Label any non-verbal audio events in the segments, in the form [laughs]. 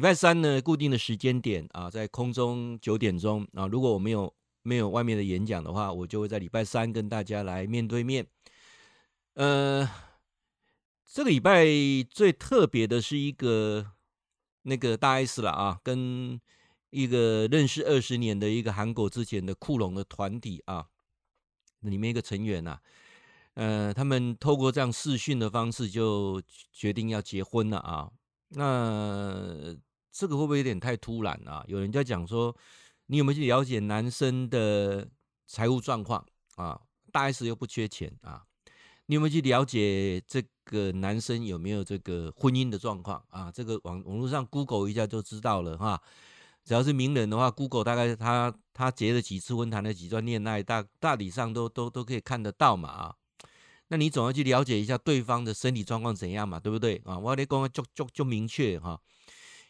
礼拜三呢，固定的时间点啊，在空中九点钟啊，如果我没有没有外面的演讲的话，我就会在礼拜三跟大家来面对面。呃，这个礼拜最特别的是一个那个大 S 了啊，跟一个认识二十年的一个韩国之前的酷龙的团体啊，里面一个成员呐、啊。呃，他们透过这样视讯的方式就决定要结婚了啊。那这个会不会有点太突然啊？有人在讲说，你有没有去了解男生的财务状况啊？大 S 又不缺钱啊，你有没有去了解这个男生有没有这个婚姻的状况啊？这个网网络上 Google 一下就知道了哈。只要是名人的话，Google 大概他他结了几次婚，谈了几段恋爱，大大体上都都都可以看得到嘛啊。那你总要去了解一下对方的身体状况怎样嘛，对不对啊？我得讲就就就明确哈。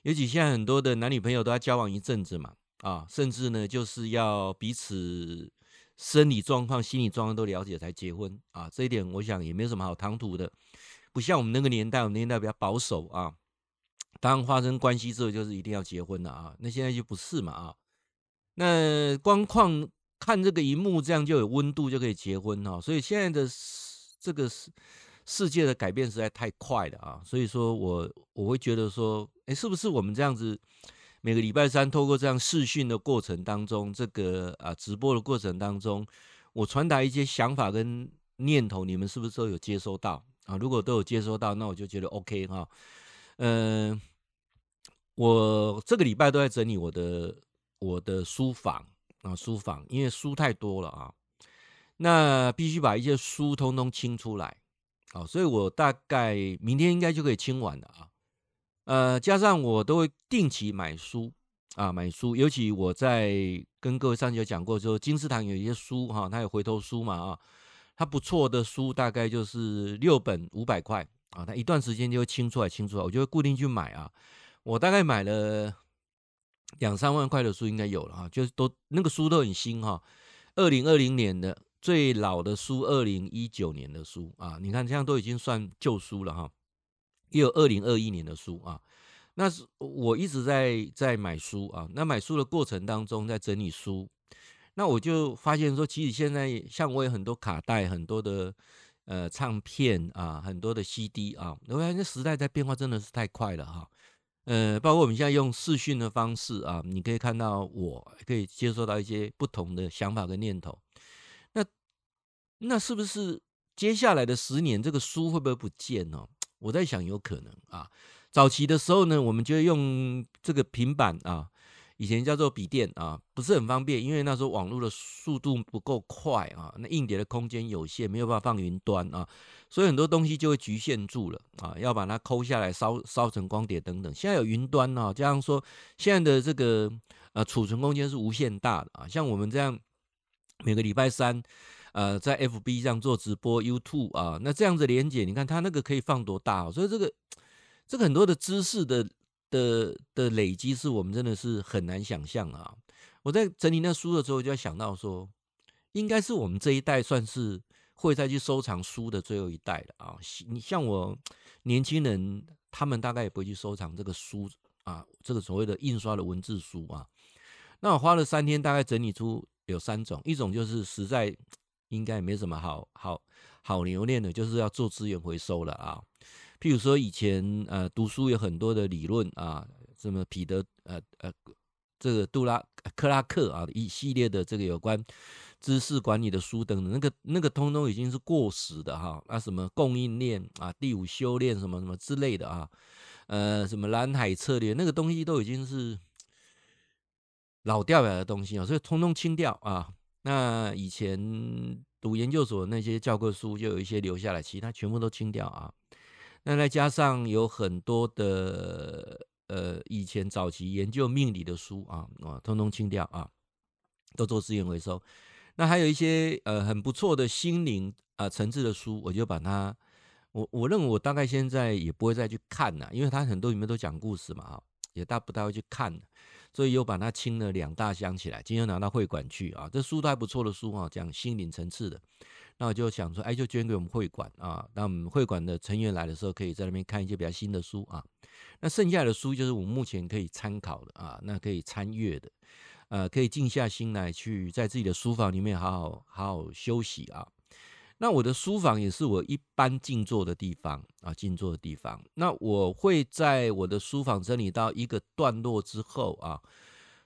尤其现在很多的男女朋友都要交往一阵子嘛，啊，甚至呢就是要彼此生理状况、心理状况都了解才结婚啊。这一点我想也没有什么好唐突的，不像我们那个年代，我们年代比较保守啊。当发生关系之后，就是一定要结婚了啊。那现在就不是嘛啊。那光看看这个荧幕，这样就有温度就可以结婚哈。所以现在的。这个是世界的改变实在太快了啊，所以说我我会觉得说，哎，是不是我们这样子每个礼拜三透过这样视讯的过程当中，这个啊直播的过程当中，我传达一些想法跟念头，你们是不是都有接收到啊？如果都有接收到，那我就觉得 OK 哈。嗯，我这个礼拜都在整理我的我的书房啊，书房，因为书太多了啊。那必须把一些书通通清出来，好，所以我大概明天应该就可以清完了啊。呃，加上我都会定期买书啊，买书，尤其我在跟各位上次有讲过，说金石堂有一些书哈，它有回头书嘛啊，它不错的书大概就是六本五百块啊，它一段时间就会清出来，清出来，我就会固定去买啊。我大概买了两三万块的书应该有了哈，就是都那个书都很新哈，二零二零年的。最老的书，二零一九年的书啊，你看这样都已经算旧书了哈。也有二零二一年的书啊，那是我一直在在买书啊。那买书的过程当中，在整理书，那我就发现说，其实现在像我有很多卡带，很多的呃唱片啊，很多的 CD 啊，我发现时代在变化真的是太快了哈。呃，包括我们现在用视讯的方式啊，你可以看到我，可以接收到一些不同的想法跟念头。那是不是接下来的十年，这个书会不会不见呢？我在想，有可能啊。早期的时候呢，我们就用这个平板啊，以前叫做笔电啊，不是很方便，因为那时候网络的速度不够快啊，那硬碟的空间有限，没有办法放云端啊，所以很多东西就会局限住了啊，要把它抠下来烧烧成光碟等等。现在有云端啊，加上说现在的这个呃储存空间是无限大的啊，像我们这样每个礼拜三。呃，在 FB 上做直播，YouTube 啊，那这样子连接，你看它那个可以放多大？所以这个这个很多的知识的的的累积，是我们真的是很难想象啊。我在整理那书的时候，就在想到说，应该是我们这一代算是会再去收藏书的最后一代了啊。你像我年轻人，他们大概也不会去收藏这个书啊，这个所谓的印刷的文字书啊。那我花了三天，大概整理出有三种，一种就是实在。应该也没什么好好好留恋的，就是要做资源回收了啊。譬如说以前呃读书有很多的理论啊，什么彼得呃呃这个杜拉克拉克啊一系列的这个有关知识管理的书等等，那个那个通通已经是过时的哈。那、什么供应链啊，第五修炼什么什么之类的啊，呃什么蓝海策略那个东西都已经是老掉牙的东西啊，所以通通清掉啊。那以前读研究所那些教科书就有一些留下来，其他全部都清掉啊。那再加上有很多的呃以前早期研究命理的书啊啊，通通清掉啊，都做资源回收。那还有一些呃很不错的心灵啊层次的书，我就把它我我认为我大概现在也不会再去看了，因为它很多里面都讲故事嘛啊，也大不大会去看。所以又把它清了两大箱起来，今天拿到会馆去啊。这书都还不错的书啊，讲心灵层次的。那我就想说，哎，就捐给我们会馆啊，那我们会馆的成员来的时候，可以在那边看一些比较新的书啊。那剩下的书就是我目前可以参考的啊，那可以参阅的，呃，可以静下心来去在自己的书房里面好好好好休息啊。那我的书房也是我一般静坐的地方啊，静坐的地方。那我会在我的书房整理到一个段落之后啊。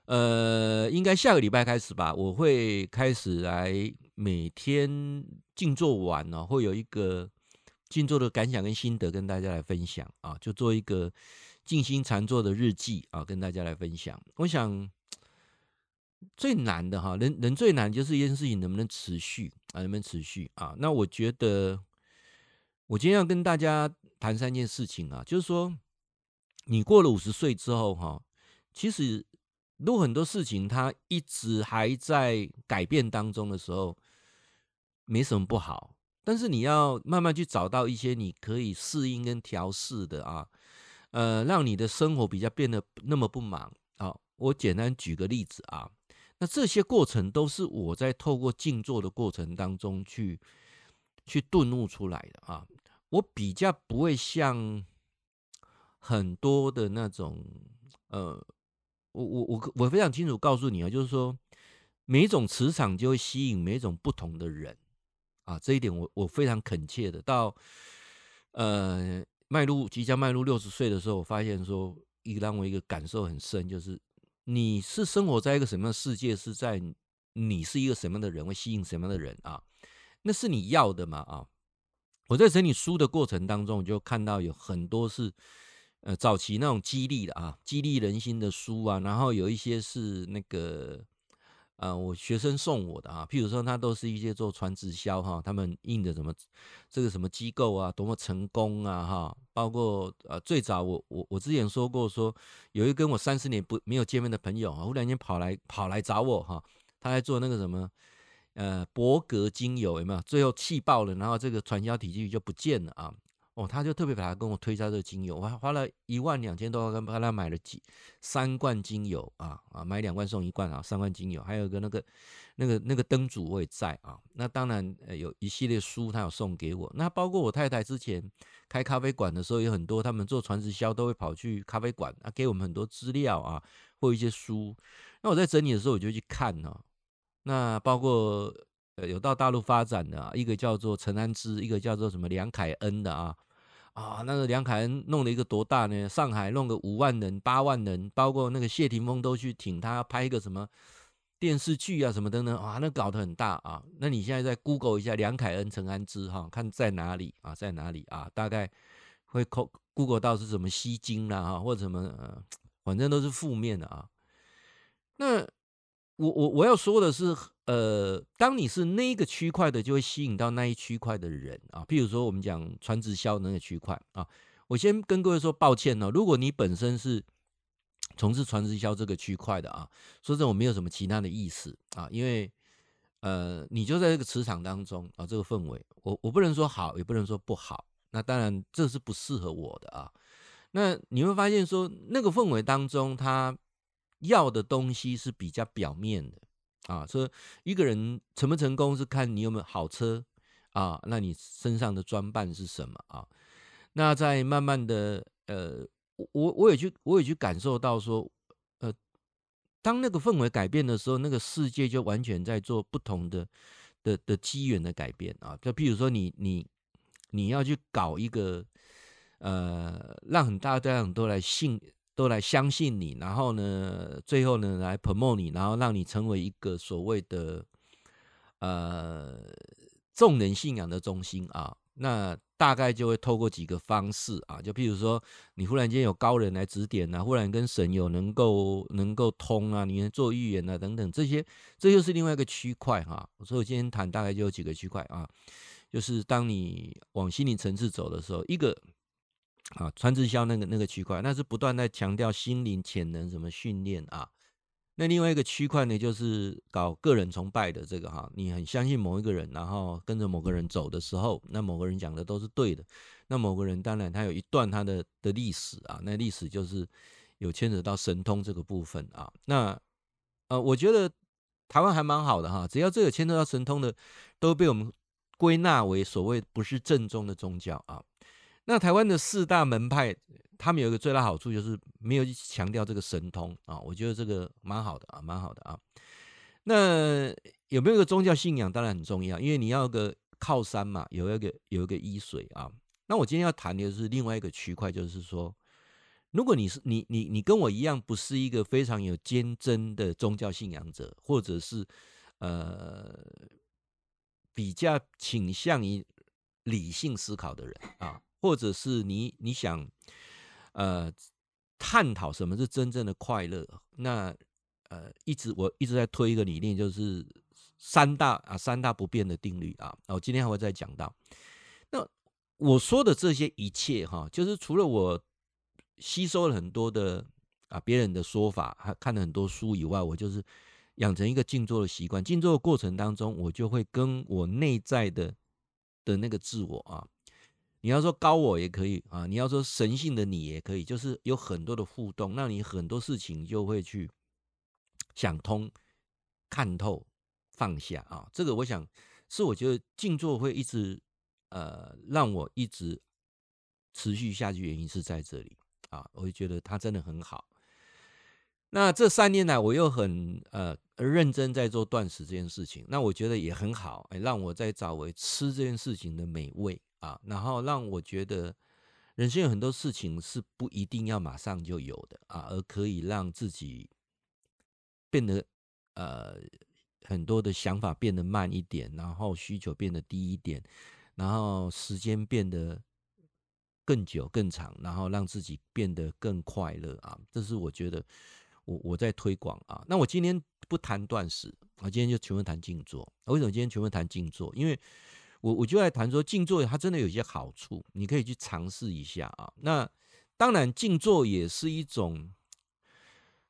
呃，应该下个礼拜开始吧，我会开始来每天静坐完呢，会有一个静坐的感想跟心得跟大家来分享啊，就做一个静心禅坐的日记啊，跟大家来分享。我想最难的哈，人人最难就是一件事情能不能持续啊，能不能持续啊？那我觉得我今天要跟大家谈三件事情啊，就是说你过了五十岁之后哈，其实。如果很多事情它一直还在改变当中的时候，没什么不好。但是你要慢慢去找到一些你可以适应跟调试的啊，呃，让你的生活比较变得那么不忙啊。我简单举个例子啊，那这些过程都是我在透过静坐的过程当中去去顿悟出来的啊。我比较不会像很多的那种呃。我我我我非常清楚告诉你啊，就是说，每一种磁场就会吸引每一种不同的人啊，这一点我我非常恳切的。到呃迈入即将迈入六十岁的时候，我发现说，一个让我一个感受很深，就是你是生活在一个什么样的世界，是在你是一个什么样的人，会吸引什么样的人啊？那是你要的嘛啊？我在整理书的过程当中，我就看到有很多是。呃，早期那种激励的啊，激励人心的书啊，然后有一些是那个，呃，我学生送我的啊，譬如说，他都是一些做传直销哈，他们印的什么这个什么机构啊，多么成功啊哈，包括呃，最早我我我之前说过说，有一跟我三十年不没有见面的朋友啊，忽然间跑来跑来找我哈，他在做那个什么呃伯格精油有没有？最后气爆了，然后这个传销体系就不见了啊。哦，他就特别把他跟我推销这个精油，我花了一万两千多块，帮他买了几三罐精油啊啊，买两罐送一罐啊，三罐精油，还有一个那个那个那个灯组我也在啊。那当然有一系列书他有送给我，那包括我太太之前开咖啡馆的时候，有很多他们做传直销都会跑去咖啡馆啊，给我们很多资料啊或一些书。那我在整理的时候我就去看哦、那包括有到大陆发展的、一个叫做陈安之，一个叫做什么梁凯恩的啊。啊，那个梁凯恩弄了一个多大呢？上海弄个五万人、八万人，包括那个谢霆锋都去挺他拍一个什么电视剧啊，什么等等啊，那搞得很大啊。那你现在再 Google 一下梁凯恩、陈安之哈，看在哪里啊，在哪里啊？大概会 Google 到是什么吸金啦哈，或者什么呃，反正都是负面的啊。那。我我我要说的是，呃，当你是那个区块的，就会吸引到那一区块的人啊。譬如说，我们讲传直销那个区块啊，我先跟各位说抱歉哦。如果你本身是从事传直销这个区块的啊，说真的，我没有什么其他的意思啊，因为呃，你就在这个磁场当中啊，这个氛围，我我不能说好，也不能说不好。那当然，这是不适合我的啊。那你会发现说，那个氛围当中，他。要的东西是比较表面的啊，说一个人成不成功是看你有没有好车啊，那你身上的装扮是什么啊？那在慢慢的呃，我我也去我也去感受到说，呃，当那个氛围改变的时候，那个世界就完全在做不同的的的机缘的改变啊。就譬如说你你你要去搞一个呃，让很大家都来信。都来相信你，然后呢，最后呢来 promote 你，然后让你成为一个所谓的呃众人信仰的中心啊。那大概就会透过几个方式啊，就譬如说，你忽然间有高人来指点啊，忽然跟神有能够能够通啊，你能做预言啊等等，这些这就是另外一个区块哈。所以我今天谈大概就有几个区块啊，就是当你往心灵层次走的时候，一个。啊，传直销那个那个区块，那是不断在强调心灵潜能什么训练啊。那另外一个区块呢，就是搞个人崇拜的这个哈，你很相信某一个人，然后跟着某个人走的时候，那某个人讲的都是对的。那某个人当然他有一段他的的历史啊，那历史就是有牵扯到神通这个部分啊。那呃，我觉得台湾还蛮好的哈，只要这个牵扯到神通的，都被我们归纳为所谓不是正宗的宗教啊。那台湾的四大门派，他们有一个最大好处就是没有强调这个神通啊，我觉得这个蛮好的啊，蛮好的啊。那有没有一个宗教信仰当然很重要，因为你要个靠山嘛，有一个有一个依随啊。那我今天要谈的是另外一个区块，就是说，如果你是你你你跟我一样，不是一个非常有坚贞的宗教信仰者，或者是呃比较倾向于理性思考的人啊。或者是你你想，呃，探讨什么是真正的快乐？那呃，一直我一直在推一个理念，就是三大啊三大不变的定律啊。我今天还会再讲到。那我说的这些一切哈，就是除了我吸收了很多的啊别人的说法，还看了很多书以外，我就是养成一个静坐的习惯。静坐的过程当中，我就会跟我内在的的那个自我啊。你要说高我也可以啊，你要说神性的你也可以，就是有很多的互动，那你很多事情就会去想通、看透、放下啊。这个我想是我觉得静坐会一直呃让我一直持续下去，原因是在这里啊，我就觉得它真的很好。那这三年来，我又很呃认真在做断食这件事情，那我觉得也很好，哎，让我在找回吃这件事情的美味。啊，然后让我觉得人生有很多事情是不一定要马上就有的啊，而可以让自己变得呃很多的想法变得慢一点，然后需求变得低一点，然后时间变得更久更长，然后让自己变得更快乐啊。这是我觉得我我在推广啊。那我今天不谈断食，我今天就全部谈静坐。为什么今天全部谈静坐？因为我我就来谈说静坐，它真的有些好处，你可以去尝试一下啊。那当然，静坐也是一种，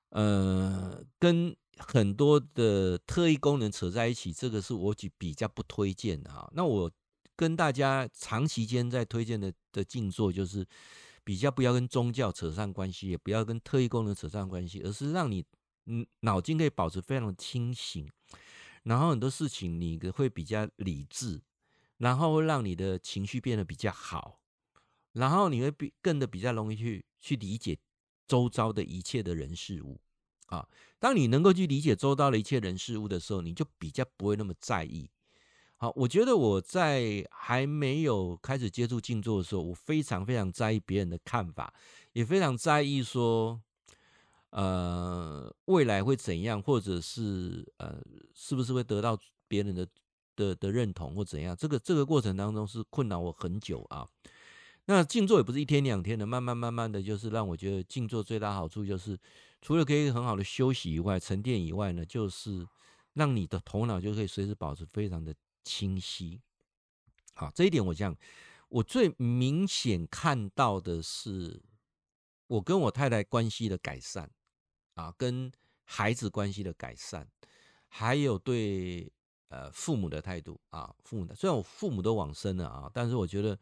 呃，跟很多的特异功能扯在一起，这个是我比比较不推荐的啊。那我跟大家长时间在推荐的的静坐，就是比较不要跟宗教扯上关系，也不要跟特异功能扯上关系，而是让你嗯脑筋可以保持非常清醒，然后很多事情你会比较理智。然后会让你的情绪变得比较好，然后你会比更的比较容易去去理解周遭的一切的人事物啊。当你能够去理解周遭的一切人事物的时候，你就比较不会那么在意。好，我觉得我在还没有开始接触静坐的时候，我非常非常在意别人的看法，也非常在意说，呃，未来会怎样，或者是呃，是不是会得到别人的。的的认同或怎样，这个这个过程当中是困扰我很久啊。那静坐也不是一天两天的，慢慢慢慢的就是让我觉得静坐最大好处就是，除了可以很好的休息以外、沉淀以外呢，就是让你的头脑就可以随时保持非常的清晰。好，这一点我讲，我最明显看到的是，我跟我太太关系的改善啊，跟孩子关系的改善，还有对。呃，父母的态度啊，父母的虽然我父母都往生了啊，但是我觉得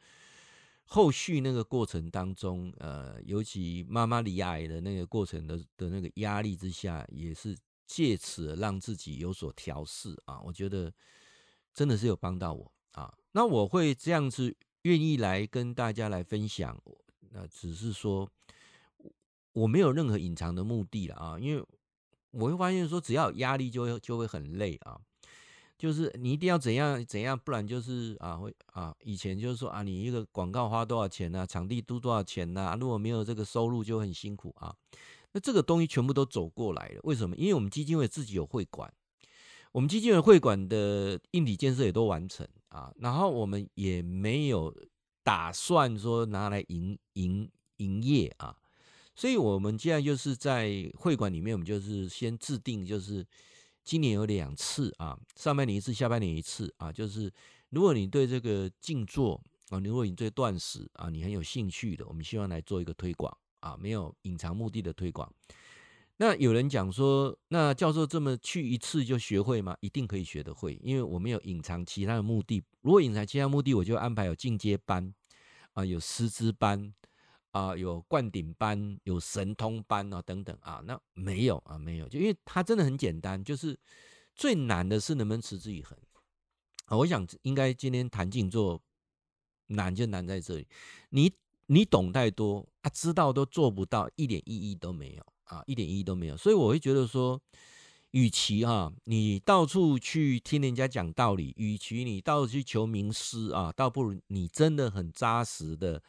后续那个过程当中，呃，尤其妈妈离癌的那个过程的的那个压力之下，也是借此让自己有所调试啊。我觉得真的是有帮到我啊。那我会这样子愿意来跟大家来分享，那只是说我没有任何隐藏的目的了啊，因为我会发现说，只要有压力就会就会很累啊。就是你一定要怎样怎样，不然就是啊会啊，以前就是说啊，你一个广告花多少钱啊，场地租多少钱啊，如果没有这个收入就很辛苦啊。那这个东西全部都走过来了，为什么？因为我们基金会自己有会馆，我们基金会会馆的硬体建设也都完成啊，然后我们也没有打算说拿来营营营业啊，所以我们现在就是在会馆里面，我们就是先制定就是。今年有两次啊，上半年一次，下半年一次啊。就是如果你对这个静坐啊，如果你对断食啊，你很有兴趣的，我们希望来做一个推广啊，没有隐藏目的的推广。那有人讲说，那教授这么去一次就学会吗？一定可以学得会，因为我们有隐藏其他的目的。如果隐藏其他目的，我就安排有进阶班啊，有师资班。啊，有灌顶班，有神通班啊，等等啊，那没有啊，没有，就因为它真的很简单，就是最难的是能不能持之以恒啊，我想应该今天谈静坐难就难在这里，你你懂太多啊，知道都做不到，一点意义都没有啊，一点意义都没有。所以我会觉得说，与其啊，你到处去听人家讲道理，与其你到处去求名师啊，倒不如你真的很扎实的、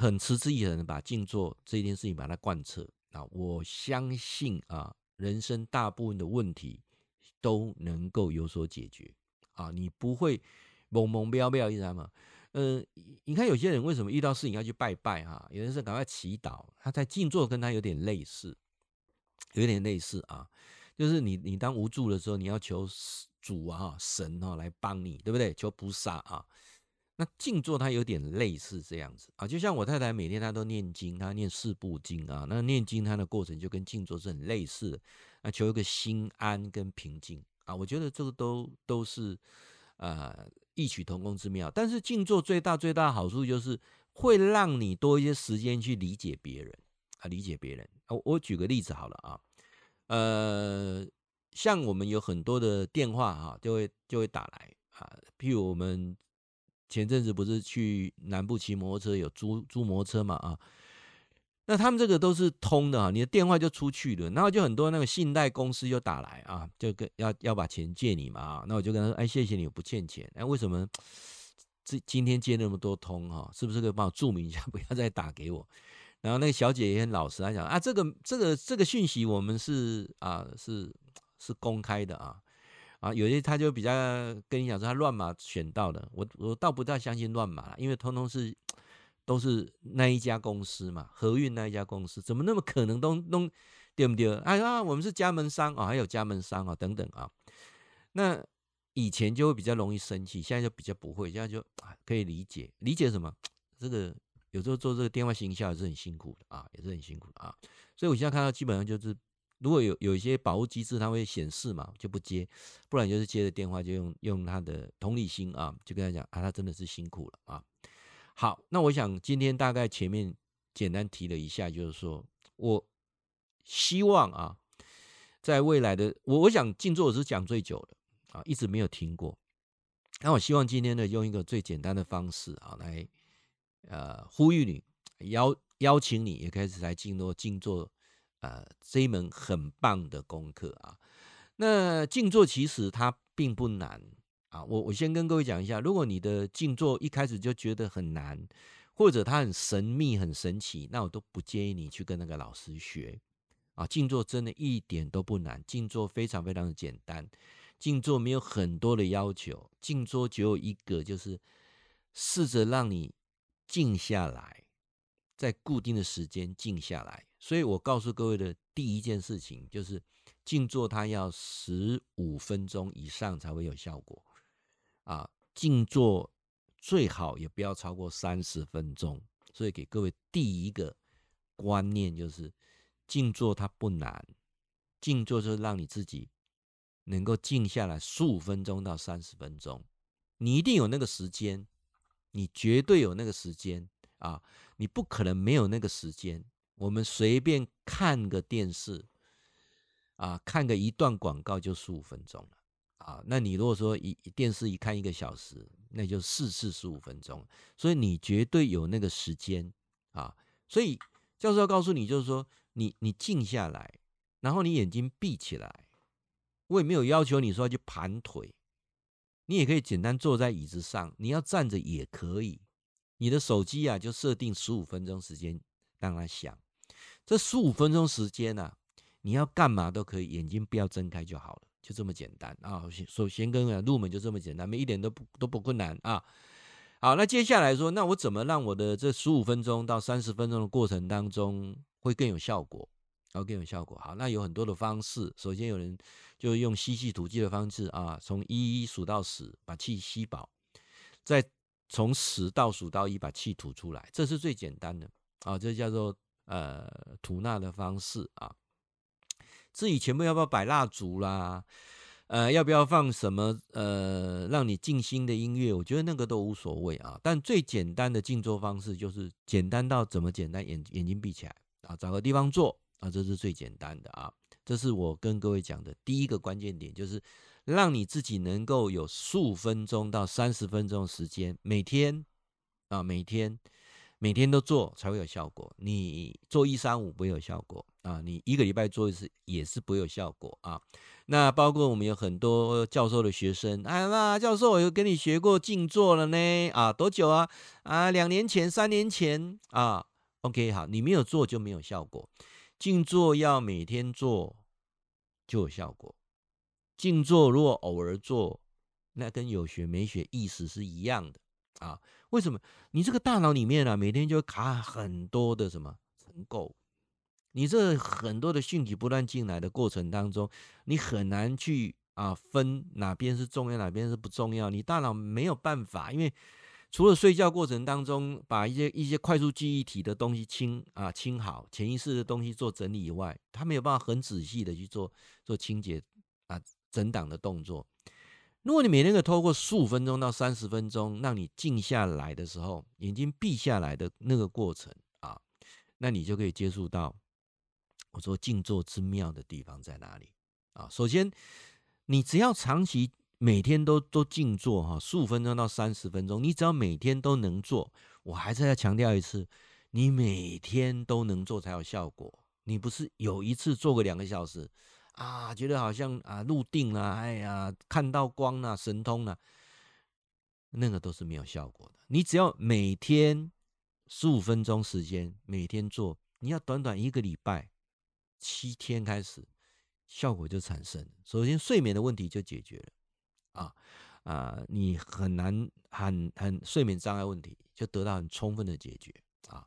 很持之以恒的把静坐这件事情把它贯彻啊。我相信啊，人生大部分的问题都能够有所解决。啊，你不会懵懵飙飙，你知道吗？呃，你看有些人为什么遇到事情要去拜拜哈？有人是赶快祈祷，他在静坐跟他有点类似，有点类似啊，就是你你当无助的时候，你要求主啊神啊来帮你，对不对？求菩萨啊。那静坐它有点类似这样子啊，就像我太太每天她都念经，她念四部经啊，那念经她的过程就跟静坐是很类似的，啊，求一个心安跟平静。啊，我觉得这个都都是，呃，异曲同工之妙。但是静坐最大最大的好处就是会让你多一些时间去理解别人啊，理解别人。我我举个例子好了啊，呃，像我们有很多的电话哈，就会就会打来啊，譬如我们前阵子不是去南部骑摩托车，有租租摩托车嘛啊。那他们这个都是通的啊，你的电话就出去了，然后就很多那个信贷公司就打来啊，就跟要要把钱借你嘛啊，那我就跟他说，哎，谢谢你，我不欠钱。哎，为什么这今天接那么多通哈？是不是可以帮我注明一下，[laughs] 不要再打给我？然后那个小姐也很老实，她讲啊，这个这个这个讯息我们是啊是是公开的啊啊，有些他就比较跟你讲说他乱码选到的，我我倒不太相信乱码，因为通通是。都是那一家公司嘛，和运那一家公司，怎么那么可能都弄对不对？哎呀，我们是加盟商啊、哦，还有加盟商啊、哦，等等啊。那以前就会比较容易生气，现在就比较不会，现在就可以理解，理解什么？这个有时候做这个电话行销也是很辛苦的啊，也是很辛苦的啊。所以我现在看到基本上就是，如果有有一些保护机制，它会显示嘛，就不接，不然就是接的电话就用用他的同理心啊，就跟他讲啊，他真的是辛苦了啊。好，那我想今天大概前面简单提了一下，就是说我希望啊，在未来的我，我想静坐是讲最久的啊，一直没有听过。那我希望今天呢，用一个最简单的方式啊，来呃呼吁你，邀邀请你也开始来进入静坐，呃这一门很棒的功课啊。那静坐其实它并不难。啊，我我先跟各位讲一下，如果你的静坐一开始就觉得很难，或者它很神秘、很神奇，那我都不建议你去跟那个老师学。啊，静坐真的一点都不难，静坐非常非常的简单，静坐没有很多的要求，静坐只有一个，就是试着让你静下来，在固定的时间静下来。所以我告诉各位的第一件事情就是，静坐它要十五分钟以上才会有效果。啊，静坐最好也不要超过三十分钟。所以给各位第一个观念就是，静坐它不难，静坐就是让你自己能够静下来十五分钟到三十分钟。你一定有那个时间，你绝对有那个时间啊！你不可能没有那个时间。我们随便看个电视啊，看个一段广告就十五分钟了。啊，那你如果说一电视一看一个小时，那就四次十五分钟，所以你绝对有那个时间啊。所以教授要告诉你，就是说你你静下来，然后你眼睛闭起来，我也没有要求你说要去盘腿，你也可以简单坐在椅子上，你要站着也可以。你的手机啊，就设定十五分钟时间让它响，这十五分钟时间呢，你要干嘛都可以，眼睛不要睁开就好了。就这么简单啊！首先跟入门就这么简单，没一点都不都不困难啊。好，那接下来说，那我怎么让我的这十五分钟到三十分钟的过程当中会更有效果？然后更有效果。好，那有很多的方式。首先有人就用吸气吐气的方式啊，从一数到十，把气吸饱，再从十倒数到一，把气吐出来，这是最简单的啊。这叫做呃吐纳的方式啊。至于前面要不要摆蜡烛啦，呃，要不要放什么呃让你静心的音乐？我觉得那个都无所谓啊。但最简单的静坐方式就是简单到怎么简单？眼眼睛闭起来啊，找个地方坐啊，这是最简单的啊。这是我跟各位讲的第一个关键点，就是让你自己能够有十五分钟到三十分钟的时间，每天啊，每天每天都做才会有效果。你做一三五不会有效果啊，你一个礼拜做一次也是不会有效果啊。那包括我们有很多教授的学生，哎，那教授我有跟你学过静坐了呢，啊，多久啊？啊，两年前、三年前啊。OK，好，你没有做就没有效果。静坐要每天做就有效果。静坐如果偶尔做，那跟有学没学意思是一样的啊？为什么？你这个大脑里面啊，每天就会卡很多的什么尘垢？你这很多的讯息不断进来的过程当中，你很难去啊分哪边是重要，哪边是不重要。你大脑没有办法，因为除了睡觉过程当中把一些一些快速记忆体的东西清啊清好，潜意识的东西做整理以外，他没有办法很仔细的去做做清洁啊。整档的动作，如果你每天可以透过十五分钟到三十分钟，让你静下来的时候，眼睛闭下来的那个过程啊，那你就可以接触到我说静坐之妙的地方在哪里啊？首先，你只要长期每天都都静坐哈，十五分钟到三十分钟，你只要每天都能做，我还是要强调一次，你每天都能做才有效果，你不是有一次做个两个小时。啊，觉得好像啊入定了，哎呀，看到光了，神通了，那个都是没有效果的。你只要每天十五分钟时间，每天做，你要短短一个礼拜，七天开始，效果就产生。首先，睡眠的问题就解决了，啊啊，你很难很很睡眠障碍问题就得到很充分的解决啊。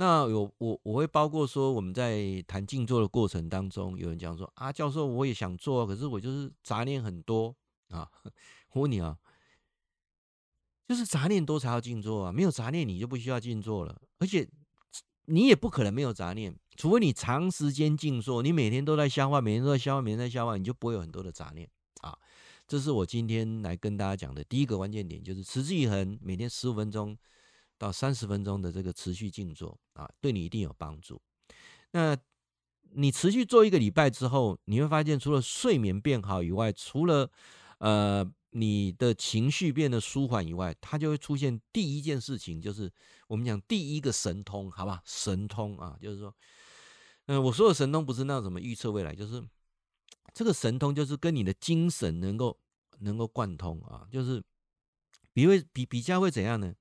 那有我我会包括说，我们在谈静坐的过程当中，有人讲说啊，教授我也想做，可是我就是杂念很多啊。[laughs] 我问你啊，就是杂念多才要静坐啊，没有杂念你就不需要静坐了，而且你也不可能没有杂念，除非你长时间静坐，你每天都在消化，每天都在消化，每天在消化，你就不会有很多的杂念啊。这是我今天来跟大家讲的第一个关键点，就是持之以恒，每天十五分钟。到三十分钟的这个持续静坐啊，对你一定有帮助。那你持续做一个礼拜之后，你会发现，除了睡眠变好以外，除了呃你的情绪变得舒缓以外，它就会出现第一件事情，就是我们讲第一个神通，好吧？神通啊，就是说，嗯、我说的神通不是那种什么预测未来，就是这个神通就是跟你的精神能够能够贯通啊，就是比会比比较会怎样呢？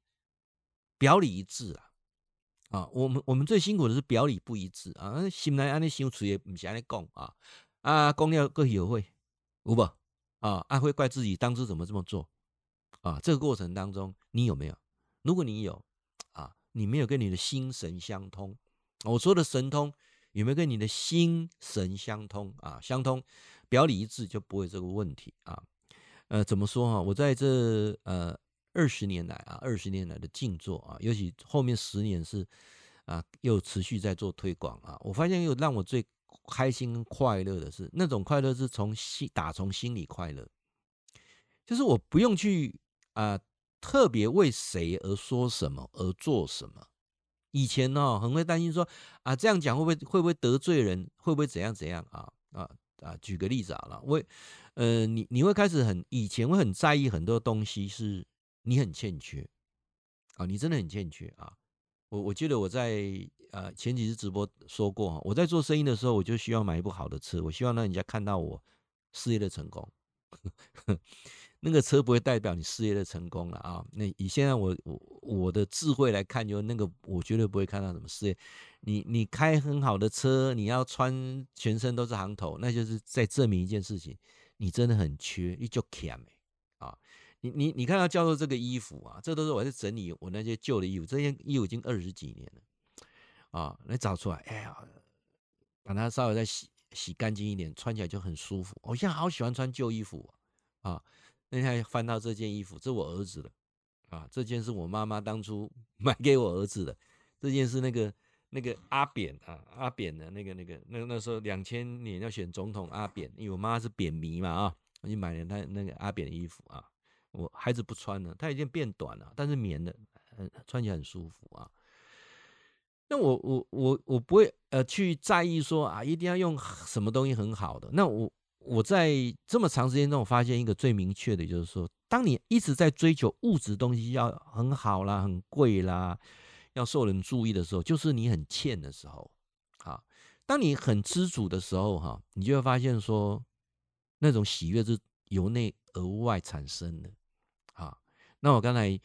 表里一致啊，啊，我们我们最辛苦的是表里不一致啊，心内安尼想出也不是安尼讲啊，啊，讲了个有会有不啊？啊，会怪自己当初怎么这么做啊？这个过程当中你有没有？如果你有啊，你没有跟你的心神相通，我说的神通有没有跟你的心神相通啊？相通，表里一致就不会这个问题啊。呃，怎么说哈？我在这呃。二十年来啊，二十年来的静坐啊，尤其后面十年是啊，又持续在做推广啊。我发现又让我最开心快乐的是，那种快乐是从心打从心里快乐，就是我不用去啊特别为谁而说什么而做什么。以前呢、哦，很会担心说啊，这样讲会不会会不会得罪人，会不会怎样怎样啊啊啊！举个例子好了，我呃，你你会开始很以前会很在意很多东西是。你很欠缺啊！你真的很欠缺啊！我我记得我在呃前几次直播说过，我在做生意的时候，我就需要买一部好的车，我希望让人家看到我事业的成功。[laughs] 那个车不会代表你事业的成功了啊！那以现在我我我的智慧来看，就那个我绝对不会看到什么事业。你你开很好的车，你要穿全身都是行头，那就是在证明一件事情，你真的很缺，你就欠啊！你你你看到教授这个衣服啊，这都是我在整理我那些旧的衣服，这件衣服已经二十几年了啊，来找出来，哎呀，把它稍微再洗洗干净一点，穿起来就很舒服。我现在好喜欢穿旧衣服啊，那天翻到这件衣服，这我儿子的啊，这件是我妈妈当初 [laughs] 买给我儿子的，这件是那个那个阿扁啊，阿扁的那个那个那那时候两千年要选总统阿扁，因为我妈妈是扁迷嘛啊，我就买了他那个阿扁的衣服啊。我孩子不穿了，他已经变短了，但是棉的，很穿起来很舒服啊。那我我我我不会呃去在意说啊，一定要用什么东西很好的。那我我在这么长时间中，我发现一个最明确的，就是说，当你一直在追求物质东西要很好啦、很贵啦，要受人注意的时候，就是你很欠的时候。啊，当你很知足的时候，哈，你就会发现说，那种喜悦是由内而外产生的。那我刚才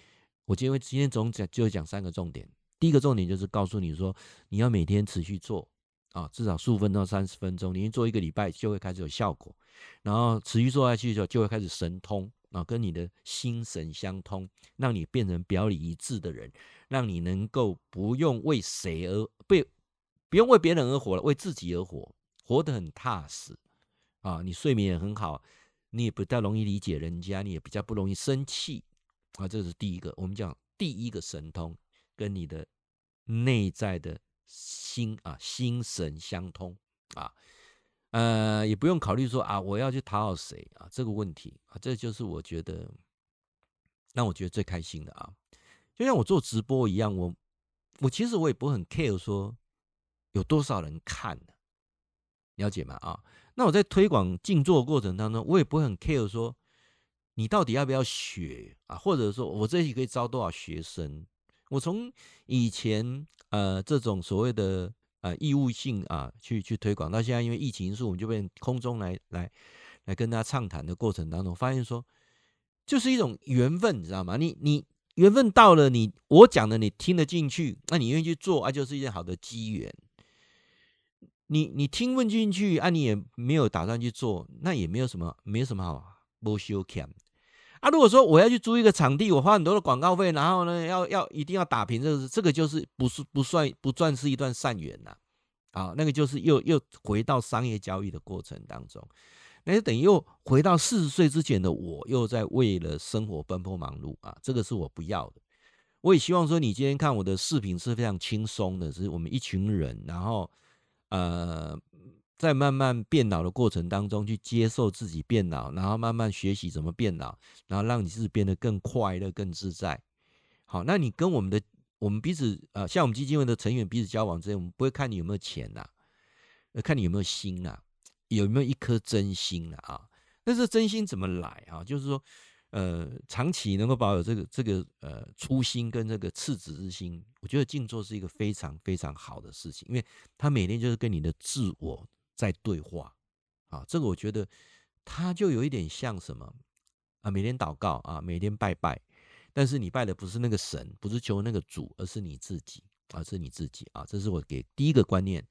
我今天今天总讲就讲三个重点，第一个重点就是告诉你说，你要每天持续做。啊，至少十五分钟到三十分钟，你做一个礼拜就会开始有效果，然后持续做下去的时候就会开始神通啊，跟你的心神相通，让你变成表里一致的人，让你能够不用为谁而被，不用为别人而活了，为自己而活，活得很踏实啊。你睡眠也很好，你也不太容易理解人家，你也比较不容易生气啊。这是第一个，我们讲第一个神通，跟你的内在的。心啊，心神相通啊，呃，也不用考虑说啊，我要去讨好谁啊，这个问题啊，这就是我觉得让我觉得最开心的啊。就像我做直播一样，我我其实我也不很 care 说有多少人看，了解吗？啊，那我在推广静坐过程当中，我也不会很 care 说你到底要不要学啊，或者说我这里可以招多少学生。我从以前呃这种所谓的呃义务性啊去去推广，到现在因为疫情因素，我们就变空中来来来跟大家畅谈的过程当中，发现说就是一种缘分，你知道吗？你你缘分到了你，我讲的你听得进去，那你愿意去做啊，就是一件好的机缘。你你听不进去啊，你也没有打算去做，那也没有什么没有什么好不修。啊，如果说我要去租一个场地，我花很多的广告费，然后呢，要要一定要打平，这个这个就是不是不算不算是一段善缘呐，啊，那个就是又又回到商业交易的过程当中，那就等于又回到四十岁之前的我，又在为了生活奔波忙碌啊，这个是我不要的。我也希望说，你今天看我的视频是非常轻松的，是我们一群人，然后呃。在慢慢变老的过程当中，去接受自己变老，然后慢慢学习怎么变老，然后让你自己变得更快乐、更自在。好，那你跟我们的我们彼此呃，像我们基金会的成员彼此交往之间，我们不会看你有没有钱呐、啊，看你有没有心呐、啊，有没有一颗真心呐啊？那这真心怎么来啊？就是说，呃，长期能够保有这个这个呃初心跟这个赤子之心，我觉得静坐是一个非常非常好的事情，因为他每天就是跟你的自我。在对话，啊，这个我觉得他就有一点像什么啊？每天祷告啊，每天拜拜，但是你拜的不是那个神，不是求那个主，而是你自己啊，是你自己啊。这是我给第一个观念。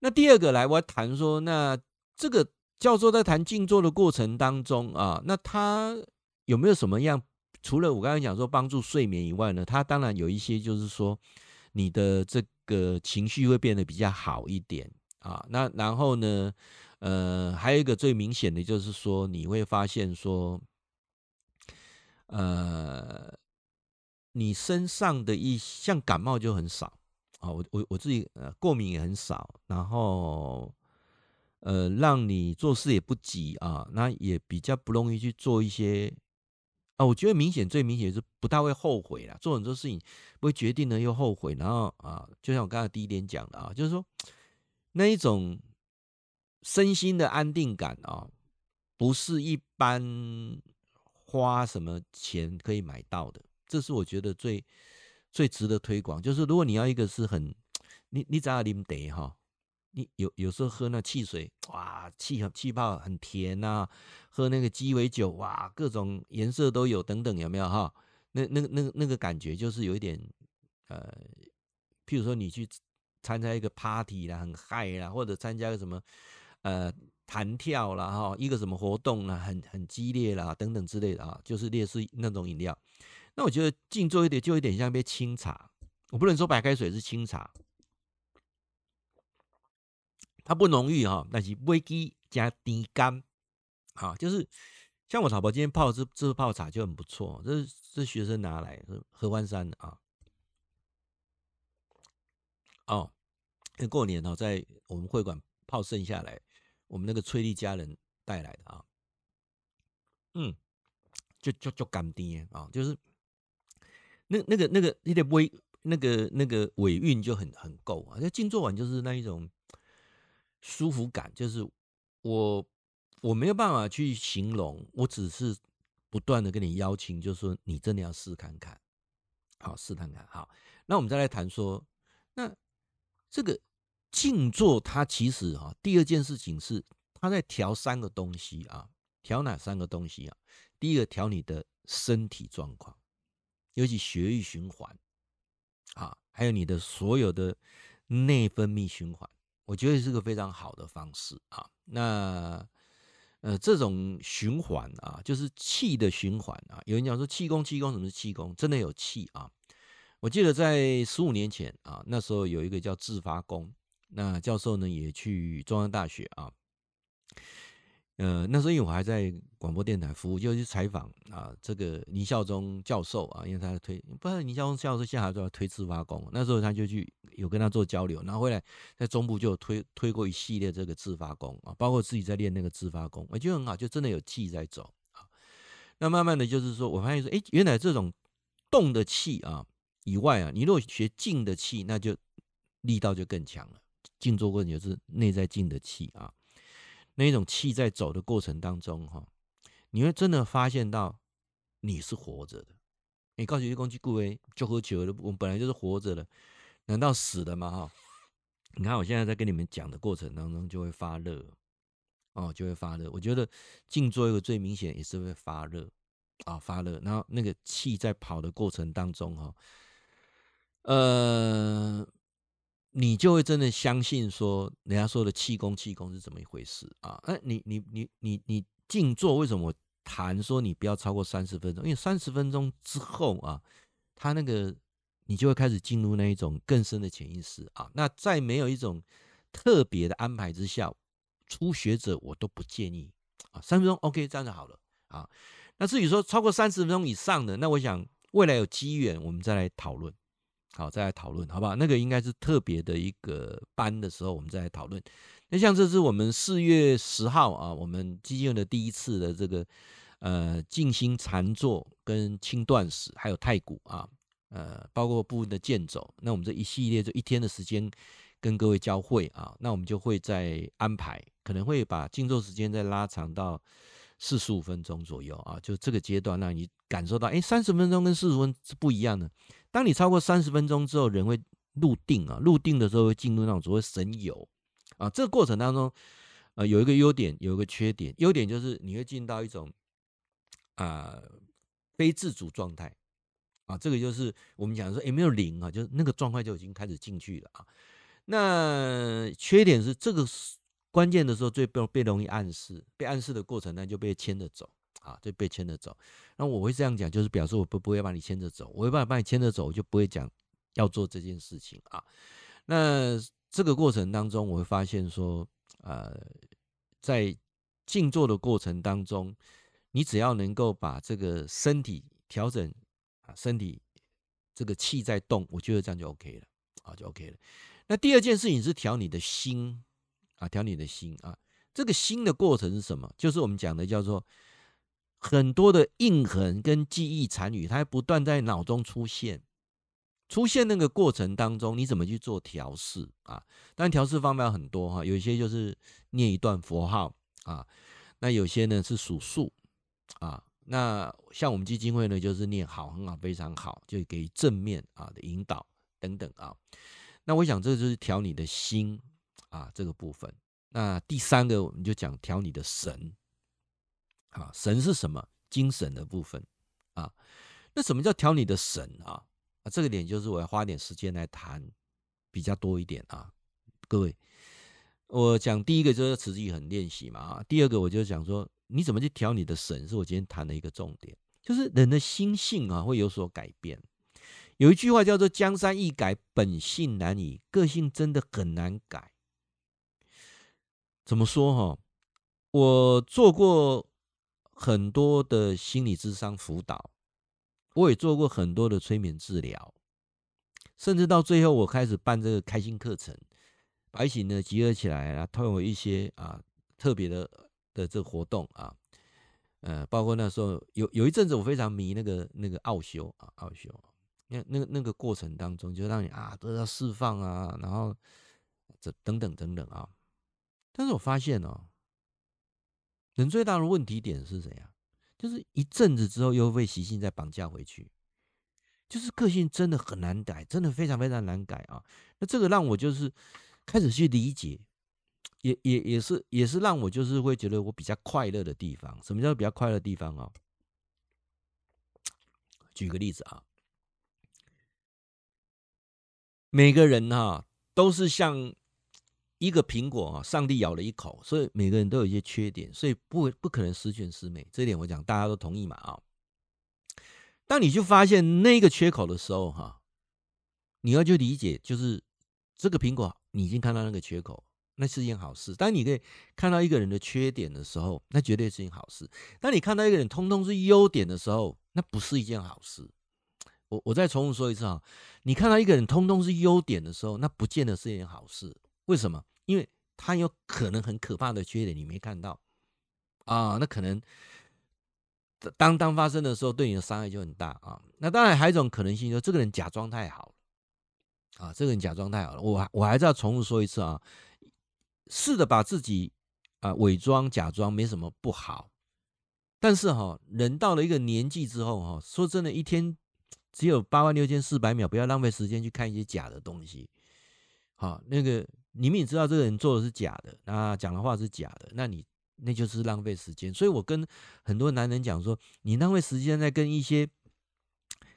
那第二个来，我要谈说，那这个教授在谈静坐的过程当中啊，那他有没有什么样？除了我刚才讲说帮助睡眠以外呢，他当然有一些，就是说你的这个情绪会变得比较好一点。啊，那然后呢，呃，还有一个最明显的就是说，你会发现说，呃，你身上的一像感冒就很少啊，我我我自己呃过敏也很少，然后呃，让你做事也不急啊，那也比较不容易去做一些啊，我觉得明显最明显是不太会后悔啦，做很多事情不会决定了又后悔，然后啊，就像我刚才第一点讲的啊，就是说。那一种身心的安定感啊，不是一般花什么钱可以买到的。这是我觉得最最值得推广。就是如果你要一个是很，你你只要啉得哈，你有有时候喝那汽水，哇，气气泡很甜呐，喝那个鸡尾酒，哇，各种颜色都有等等，有没有哈？那那个那个那个感觉就是有一点呃，譬如说你去。参加一个 party 啦，很嗨啦，或者参加个什么呃弹跳啦，哈，一个什么活动啦，很很激烈啦，等等之类的啊，就是类似那种饮料。那我觉得静坐一点就有点像杯清茶，我不能说白开水是清茶，它不浓郁哈，但是微基加低甘，好，就是像我老婆今天泡这这泡茶就很不错，这是这学生拿来合欢山的啊。哦，因为过年哦，在我们会馆泡剩下来，我们那个翠丽家人带来的啊，嗯，就就就干爹啊，就是那那个那个你的微那个那个尾韵就很很够啊，那静坐完就是那一种舒服感，就是我我没有办法去形容，我只是不断的跟你邀请，就是说你真的要试看看，好试看看。好，那我们再来谈说，那这个静坐它其实哈，第二件事情是它在调三个东西啊，调哪三个东西啊？第一个调你的身体状况，尤其血液循环啊，还有你的所有的内分泌循环，我觉得是个非常好的方式啊。那呃，这种循环啊，就是气的循环啊。有人讲说气功，气功什么是气功？真的有气啊！我记得在十五年前啊，那时候有一个叫自发功，那教授呢也去中央大学啊。呃，那时候因为我还在广播电台服务，就去采访啊，这个倪孝忠教授啊，因为他推，不知道倪孝忠教授现在还在推自发功，那时候他就去有跟他做交流，然后回来在中部就有推推过一系列这个自发功啊，包括自己在练那个自发功，我觉得很好，就真的有气在走啊。那慢慢的就是说我发现说，哎，原来这种动的气啊以外啊，你如果学静的气，那就力道就更强了。静坐过程就是内在静的气啊。那一种气在走的过程当中，哈，你会真的发现到你是活着的。你告诉一公鸡顾威就喝酒了，我们本来就是活着的，难道死了吗？哈，你看我现在在跟你们讲的过程当中就会发热，哦，就会发热。我觉得静坐一个最明显也是会发热啊，发热。然后那个气在跑的过程当中，哈，呃。你就会真的相信说，人家说的气功，气功是怎么一回事啊？哎，你你你你你静坐，为什么谈说你不要超过三十分钟？因为三十分钟之后啊，他那个你就会开始进入那一种更深的潜意识啊。那在没有一种特别的安排之下，初学者我都不建议啊。三分钟 OK，这样就好了啊。那至于说超过三十分钟以上的，那我想未来有机缘我们再来讨论。好，再来讨论，好不好？那个应该是特别的一个班的时候，我们再来讨论。那像这是我们四月十号啊，我们基金的第一次的这个呃静心禅坐跟轻断食，还有太古啊，呃，包括部分的健走。那我们这一系列就一天的时间跟各位交会啊，那我们就会再安排，可能会把静坐时间再拉长到四十五分钟左右啊，就这个阶段让你感受到，哎，三十分钟跟四十分是不一样的。当你超过三十分钟之后，人会入定啊，入定的时候会进入那种所谓神游啊。这个过程当中，呃，有一个优点，有一个缺点。优点就是你会进到一种啊非自主状态啊，这个就是我们讲说有没有灵啊，就是那个状态就已经开始进去了啊。那缺点是这个关键的时候最被被容易暗示，被暗示的过程呢就被牵着走。啊，就被牵着走。那我会这样讲，就是表示我不不会把你牵着走，我会把把你牵着走，我就不会讲要做这件事情啊。那这个过程当中，我会发现说，呃，在静坐的过程当中，你只要能够把这个身体调整啊，身体这个气在动，我觉得这样就 OK 了，啊，就 OK 了。那第二件事情是调你的心啊，调你的心啊。这个心的过程是什么？就是我们讲的叫做。很多的印痕跟记忆残余，它还不断在脑中出现，出现那个过程当中，你怎么去做调试啊？当然调试方法很多哈，有一些就是念一段佛号啊，那有些呢是数数啊，那像我们基金会呢，就是念好、很好、非常好，就给正面啊的引导等等啊。那我想这就是调你的心啊这个部分。那第三个，我们就讲调你的神。啊，神是什么？精神的部分啊。那什么叫调你的神啊？啊，这个点就是我要花点时间来谈比较多一点啊。各位，我讲第一个就是持之以恒练习嘛啊。第二个我就讲说，你怎么去调你的神，是我今天谈的一个重点。就是人的心性啊会有所改变。有一句话叫做“江山易改，本性难移”，个性真的很难改。怎么说哈？我做过。很多的心理智商辅导，我也做过很多的催眠治疗，甚至到最后我开始办这个开心课程，把一起呢集合起来啊，透过一些啊特别的的这个活动啊，呃，包括那时候有有一阵子我非常迷那个那个奥修啊奥修，那那个那个过程当中就让你啊得到释放啊，然后这等等等等啊，但是我发现哦。人最大的问题点是怎样？就是一阵子之后又被习性再绑架回去，就是个性真的很难改，真的非常非常难改啊。那这个让我就是开始去理解，也也也是也是让我就是会觉得我比较快乐的地方。什么叫比较快乐的地方啊？举个例子啊，每个人哈都是像。一个苹果啊，上帝咬了一口，所以每个人都有一些缺点，所以不不可能十全十美。这一点我讲大家都同意嘛啊。当你去发现那个缺口的时候，哈，你要去理解，就是这个苹果你已经看到那个缺口，那是一件好事。当你可以看到一个人的缺点的时候，那绝对是一件好事。当你看到一个人通通是优点的时候，那不是一件好事。我我再重复说一次啊，你看到一个人通通是优点的时候，那不见得是一件好事。为什么？因为他有可能很可怕的缺点，你没看到啊，那可能当当发生的时候，对你的伤害就很大啊。那当然还有一种可能性，就这个人假装太好了啊，这个人假装太好了。我我还是要重复说一次啊，试着把自己啊伪装假装没什么不好，但是哈，人到了一个年纪之后哈，说真的，一天只有八万六千四百秒，不要浪费时间去看一些假的东西。好，那个。你们也知道这个人做的是假的，那讲的话是假的，那你那就是浪费时间。所以我跟很多男人讲说，你浪费时间在跟一些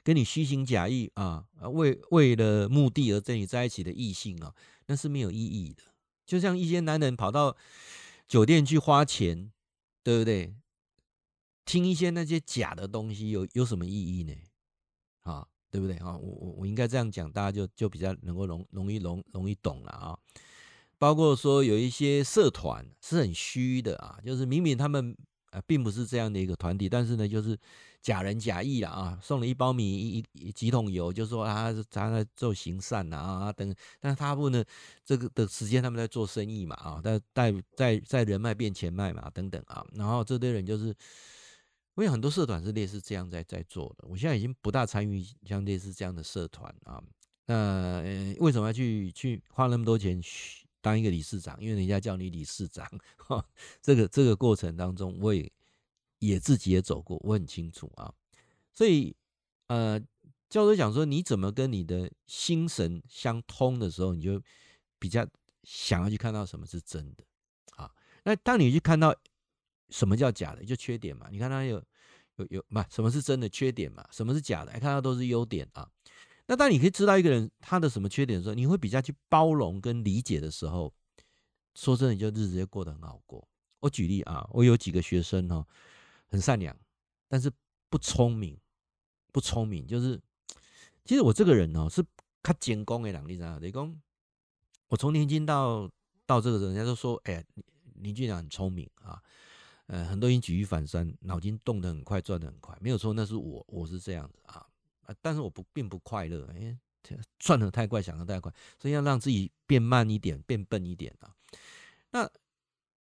跟你虚情假意啊，为为了目的而跟你在一起的异性啊，那是没有意义的。就像一些男人跑到酒店去花钱，对不对？听一些那些假的东西，有有什么意义呢？啊？对不对啊？我我我应该这样讲，大家就就比较能够容容易容容易懂了啊。包括说有一些社团是很虚的啊，就是明明他们呃并不是这样的一个团体，但是呢就是假仁假义了啊，送了一包米一一几桶油，就说啊他在做行善啊等，但是他不呢这个的时间他们在做生意嘛啊，在在在在人脉变钱脉嘛等等啊，然后这堆人就是。因为很多社团是类似这样在在做的，我现在已经不大参与像类似这样的社团啊。那为什么要去去花那么多钱当一个理事长？因为人家叫你理事长，这个这个过程当中，我也也自己也走过，我很清楚啊。所以呃，教授讲说，你怎么跟你的心神相通的时候，你就比较想要去看到什么是真的啊。那当你去看到。什么叫假的？就缺点嘛。你看他有有有，不，什么是真的缺点嘛？什么是假的？看到都是优点啊。那当你可以知道一个人他的什么缺点的时候，你会比较去包容跟理解的时候，说真的，你就日子就过得很好过。我举例啊，我有几个学生哈，很善良，但是不聪明，不聪明。就是其实我这个人哦，是较精工的人，你知道吗？雷公，我从年轻到到这个时候，人家都说，哎呀，林俊良很聪明啊。呃，很多人举一反三，脑筋动得很快，转得很快，没有错，那是我，我是这样子啊，啊但是我不并不快乐，哎，转得太快，想得太快，所以要让自己变慢一点，变笨一点啊。那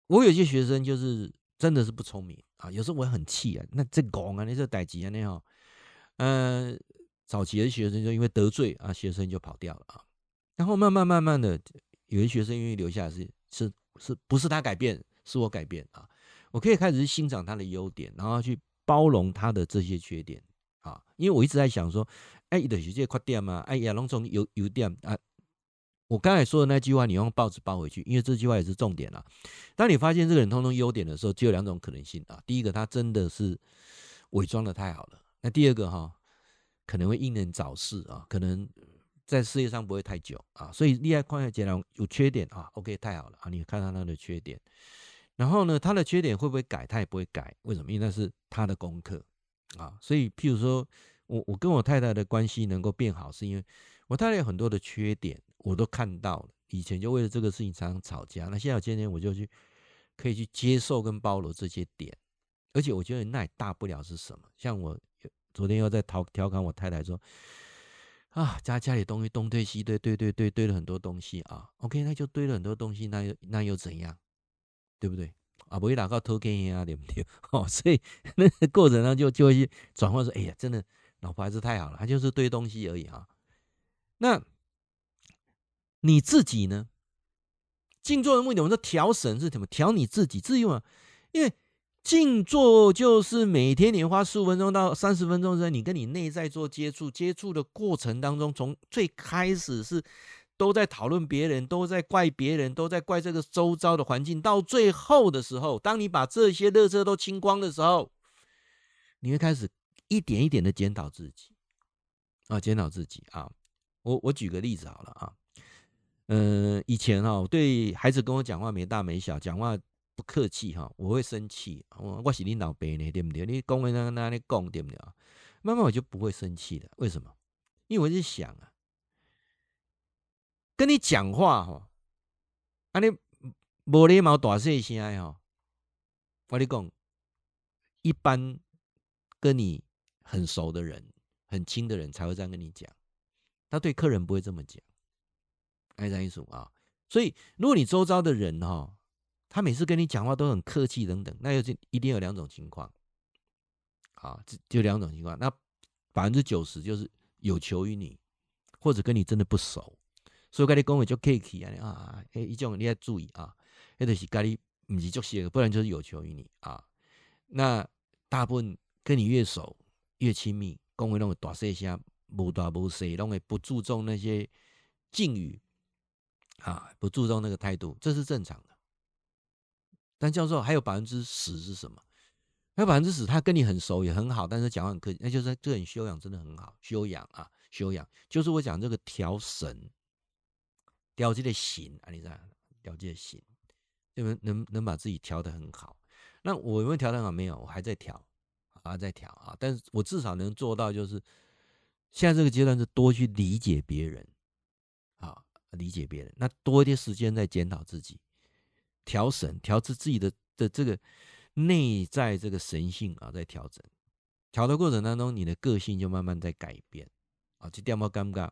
我有些学生就是真的是不聪明啊，有时候我很气啊，那这讲啊，那这代志啊，那哈，呃，早期的学生就因为得罪啊，学生就跑掉了啊，然后慢慢慢慢的，有些学生愿意留下来是，是是不是他改变，是我改变啊。我可以开始欣赏他的优点，然后去包容他的这些缺点啊。因为我一直在想说，哎，的有些缺点嘛，哎呀，龙总有优点啊。我刚才说的那句话，你用报纸包回去，因为这句话也是重点了。当你发现这个人通通优点的时候，只有两种可能性啊。第一个，他真的是伪装的太好了；那第二个，哈，可能会英年早逝啊，可能在事业上不会太久啊。所以厉害矿业杰良有缺点啊，OK，太好了啊，你看到他的缺点。然后呢，他的缺点会不会改？他也不会改，为什么？因为那是他的功课啊。所以，譬如说我我跟我太太的关系能够变好，是因为我太太有很多的缺点，我都看到了。以前就为了这个事情常常吵架，那现在今天我就去可以去接受跟包容这些点，而且我觉得那也大不了是什么。像我昨天又在调调侃我太太说啊，家家里东西东堆西堆，堆堆堆堆了很多东西啊。OK，那就堆了很多东西，那又那又怎样？对不对啊？不会哪个偷给你啊？对不对？[laughs] 哦，所以 [laughs] 那个过程呢，就就会转换说：“哎呀，真的，老婆还是太好了，她就是堆东西而已啊。”那你自己呢？静坐的目的，我们说调神是什么？调你自己自用啊。因为静坐就是每天你花十五分钟到三十分钟的时间，你跟你内在做接触，接触的过程当中，从最开始是都在讨论别人，都在怪别人，都在怪这个周遭的环境，到最后的时候，当你把这些垃圾都清光的时候，你会开始一点一点的检讨自己啊，检讨自己啊。我我举个例子好了啊，嗯，以前哈，对孩子跟我讲话没大没小，讲话。不客气哈，我会生气。我我是你老爸呢，对不对？你讲那那你讲对不对？慢慢我就不会生气了。为什么？因为我在想啊，跟你讲话哈，啊你无礼貌大细声哈，我你讲，一般跟你很熟的人、很亲的人才会这样跟你讲，他对客人不会这么讲。爱这意思啊，所以如果你周遭的人哈。他每次跟你讲话都很客气，等等，那就一定有两种情况，啊，就两种情况。那百分之九十就是有求于你，或者跟你真的不熟，所以跟你讲话就客气啊啊，哎，一种你要注意啊，那就是跟你不是熟的，不然就是有求于你啊。那大部分跟你越熟越亲密，讲话拢会大细声，无大无细，拢会不注重那些敬语啊，不注重那个态度，这是正常的。但教授还有百分之十是什么？还有百分之十，他跟你很熟也很好，但是讲话很客气，那就是这人修养真的很好。修养啊，修养就是我讲这个调神，调这个心啊，你知道？调这个心，能能能把自己调得很好。那我有没有调的好？没有，我还在调，还在调啊。但是我至少能做到，就是现在这个阶段是多去理解别人，啊，理解别人，那多一点时间在检讨自己。调神，调制自己的的这个内在这个神性啊，在调整，调的过程当中，你的个性就慢慢在改变啊，这掉毛尴尬，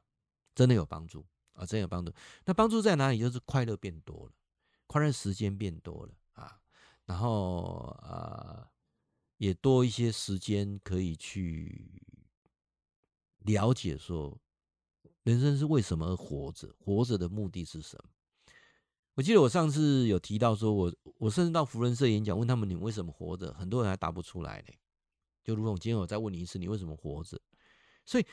真的有帮助啊，真有帮助。那帮助在哪里？就是快乐变多了，快乐时间变多了啊，然后呃，也多一些时间可以去了解说，人生是为什么而活着，活着的目的是什么。我记得我上次有提到说，我我甚至到福人社演讲，问他们，你为什么活着，很多人还答不出来呢。就如同今天我再问你一次，你为什么活着？所以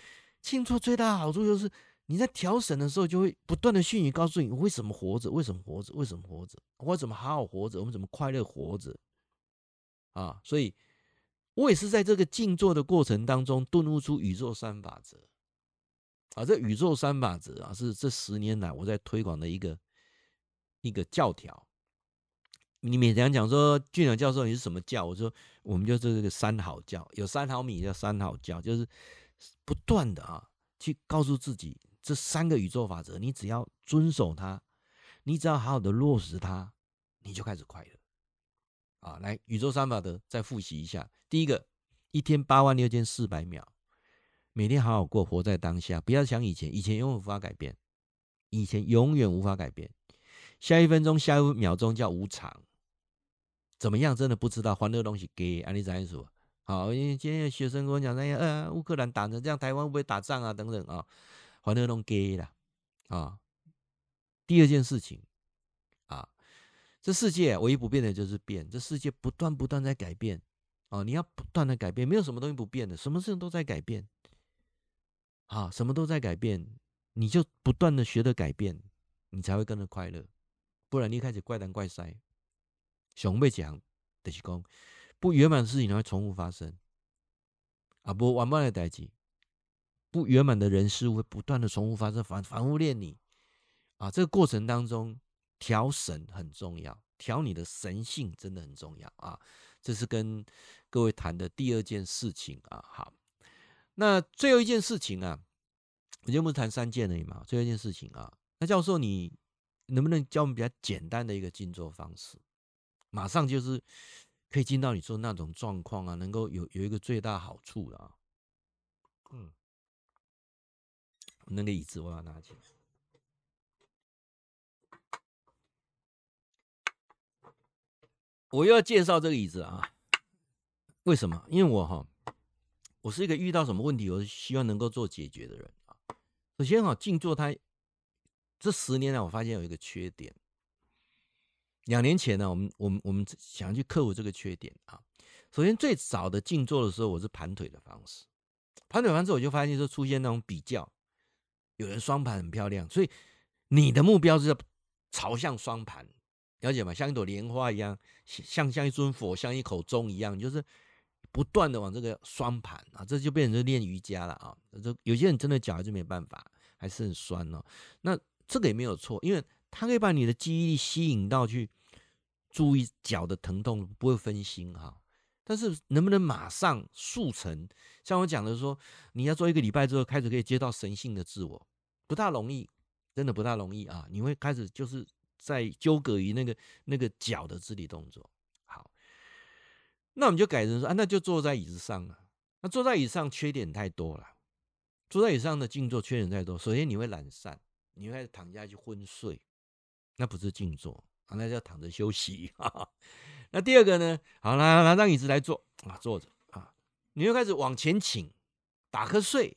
庆祝最大的好处就是你在调神的时候，就会不断的讯息告诉你，为什么活着，为什么活着，为什么活着，我怎么好好活着，我们怎么快乐活着啊？所以我也是在这个静坐的过程当中顿悟出宇宙三法则啊。这宇宙三法则啊，是这十年来我在推广的一个。一个教条，你每天讲说俊良教授，你是什么教？我说我们就是这个三好教，有三毫米叫三好教，就是不断的啊去告诉自己这三个宇宙法则，你只要遵守它，你只要好好的落实它，你就开始快乐啊！来，宇宙三法则再复习一下：第一个，一天八万六千四百秒，每天好好过，活在当下，不要想以前，以前永远无法改变，以前永远无法改变。下一分钟，下一秒钟叫无常，怎么样？真的不知道。欢乐东西给安利再说。好，因为今天有学生跟我讲，那样呃，乌克兰打成这样，台湾会不会打仗啊？等等啊，乐东西给啦啊。第二件事情啊，这世界唯一不变的就是变，这世界不断不断在改变啊。你要不断的改变，没有什么东西不变的，什么事情都在改变。啊，什么都在改变，你就不断的学着改变，你才会跟着快乐。不然你一开始怪东怪西，想要讲的是讲不圆满的事情会重复发生，啊，不完满的代志，不圆满的人事物会不断的重复发生，反反复练你啊，这个过程当中调神很重要，调你的神性真的很重要啊，这是跟各位谈的第二件事情啊。好，那最后一件事情啊，我今天不是谈三件而已嘛，最后一件事情啊，那教授你。能不能教我们比较简单的一个静坐方式，马上就是可以进到你说那种状况啊，能够有有一个最大好处啊。嗯，那个椅子我要拿起来。我又要介绍这个椅子啊？为什么？因为我哈，我是一个遇到什么问题，我是希望能够做解决的人啊。首先哈，静坐它。这十年来，我发现有一个缺点。两年前呢，我们我们我们想去克服这个缺点啊。首先最早的静坐的时候，我是盘腿的方式，盘腿方式我就发现说出现那种比较，有人双盘很漂亮，所以你的目标是要朝向双盘，了解吗？像一朵莲花一样，像像一尊佛，像一口钟一样，就是不断的往这个双盘啊，这就变成练瑜伽了啊。这有些人真的脚还是没办法，还是很酸哦。那这个也没有错，因为它可以把你的记忆力吸引到去注意脚的疼痛，不会分心哈。但是能不能马上速成？像我讲的说，你要做一个礼拜之后开始可以接到神性的自我，不大容易，真的不大容易啊！你会开始就是在纠葛于那个那个脚的肢体动作。好，那我们就改成说啊，那就坐在椅子上了。那坐在椅子上缺点太多了，坐在椅子上的静坐缺点太多。首先你会懒散，你会躺下去昏睡，那不是静坐啊，那叫躺着休息。哈哈那第二个呢？好，拿拿张椅子来坐啊，坐着啊，你又开始往前倾，打瞌睡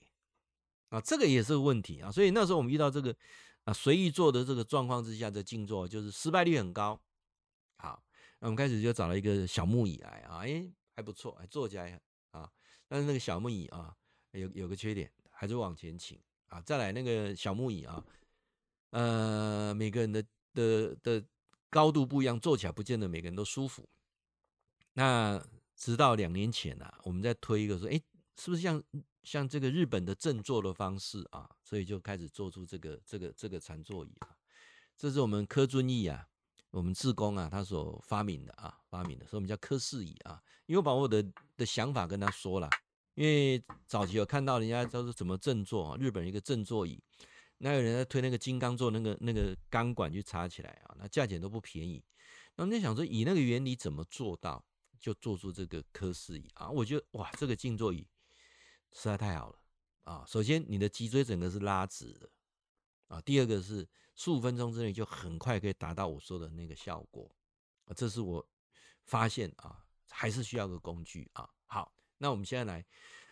啊，这个也是个问题啊。所以那时候我们遇到这个啊随意坐的这个状况之下的静坐，就是失败率很高。好，那我们开始就找了一个小木椅来啊，哎还不错，坐起来啊。但是那个小木椅啊，有有个缺点，还是往前倾啊。再来那个小木椅啊，呃，每个人的的的。高度不一样，坐起来不见得每个人都舒服。那直到两年前啊，我们在推一个说，哎，是不是像像这个日本的正坐的方式啊？所以就开始做出这个这个这个禅座椅啊。这是我们柯尊义啊，我们志工啊，他所发明的啊，发明的，所以我们叫柯氏椅啊。因为我把我的的想法跟他说了，因为早期有看到人家都是怎么正坐啊，日本一个正坐椅。那有人在推那个金刚座那个那个钢管去插起来啊，那价钱都不便宜。那我就想说，以那个原理怎么做到，就做出这个科氏椅啊？我觉得哇，这个静坐椅实在太好了啊！首先，你的脊椎整个是拉直的啊；第二个是十五分钟之内就很快可以达到我说的那个效果啊。这是我发现啊，还是需要个工具啊。好，那我们现在来。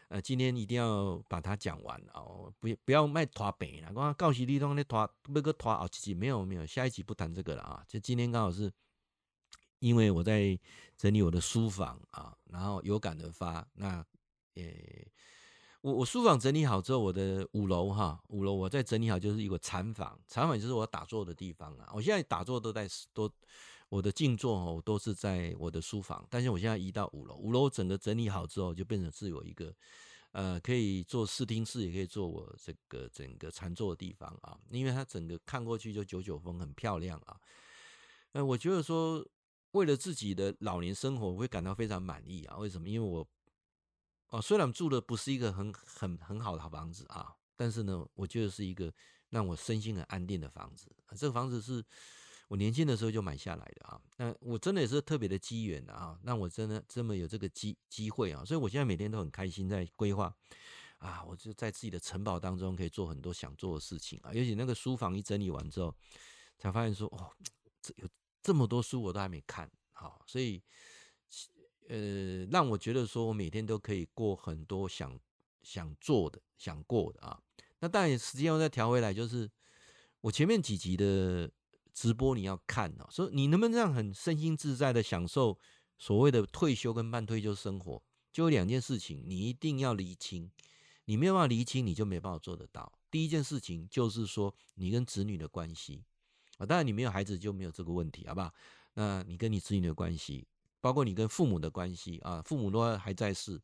呃，今天一定要把它讲完哦，不不要卖拖饼了。我告诉你，东那拖那个拖哦，其实没有没有，下一集不谈这个了啊。就今天刚好是，因为我在整理我的书房啊，然后有感而发。那呃，我我书房整理好之后，我的五楼哈，五楼我再整理好，就是一个禅房，禅房就是我打坐的地方啊。我现在打坐都在都。我的静坐哦，都是在我的书房，但是我现在移到五楼。五楼整个整理好之后，就变成是有一个，呃，可以做视听室，也可以做我这个整个禅坐的地方啊。因为它整个看过去就九九峰，很漂亮啊。呃，我觉得说，为了自己的老年生活，我会感到非常满意啊。为什么？因为我，哦，虽然住的不是一个很很很好的好房子啊，但是呢，我觉得是一个让我身心很安定的房子。这个房子是。我年轻的时候就买下来的啊，那我真的也是特别的机缘啊，让我真的这么有这个机机会啊，所以我现在每天都很开心在规划啊，我就在自己的城堡当中可以做很多想做的事情啊，尤其那个书房一整理完之后，才发现说哦，这有这么多书我都还没看，好，所以呃，让我觉得说我每天都可以过很多想想做的、想过的啊，那当然时间要再调回来，就是我前面几集的。直播你要看哦，所以你能不能这样很身心自在的享受所谓的退休跟半退休生活？就有两件事情，你一定要厘清，你没有办法厘清，你就没办法做得到。第一件事情就是说你跟子女的关系啊，当然你没有孩子就没有这个问题，好不好？那你跟你子女的关系，包括你跟父母的关系啊，父母都还在世，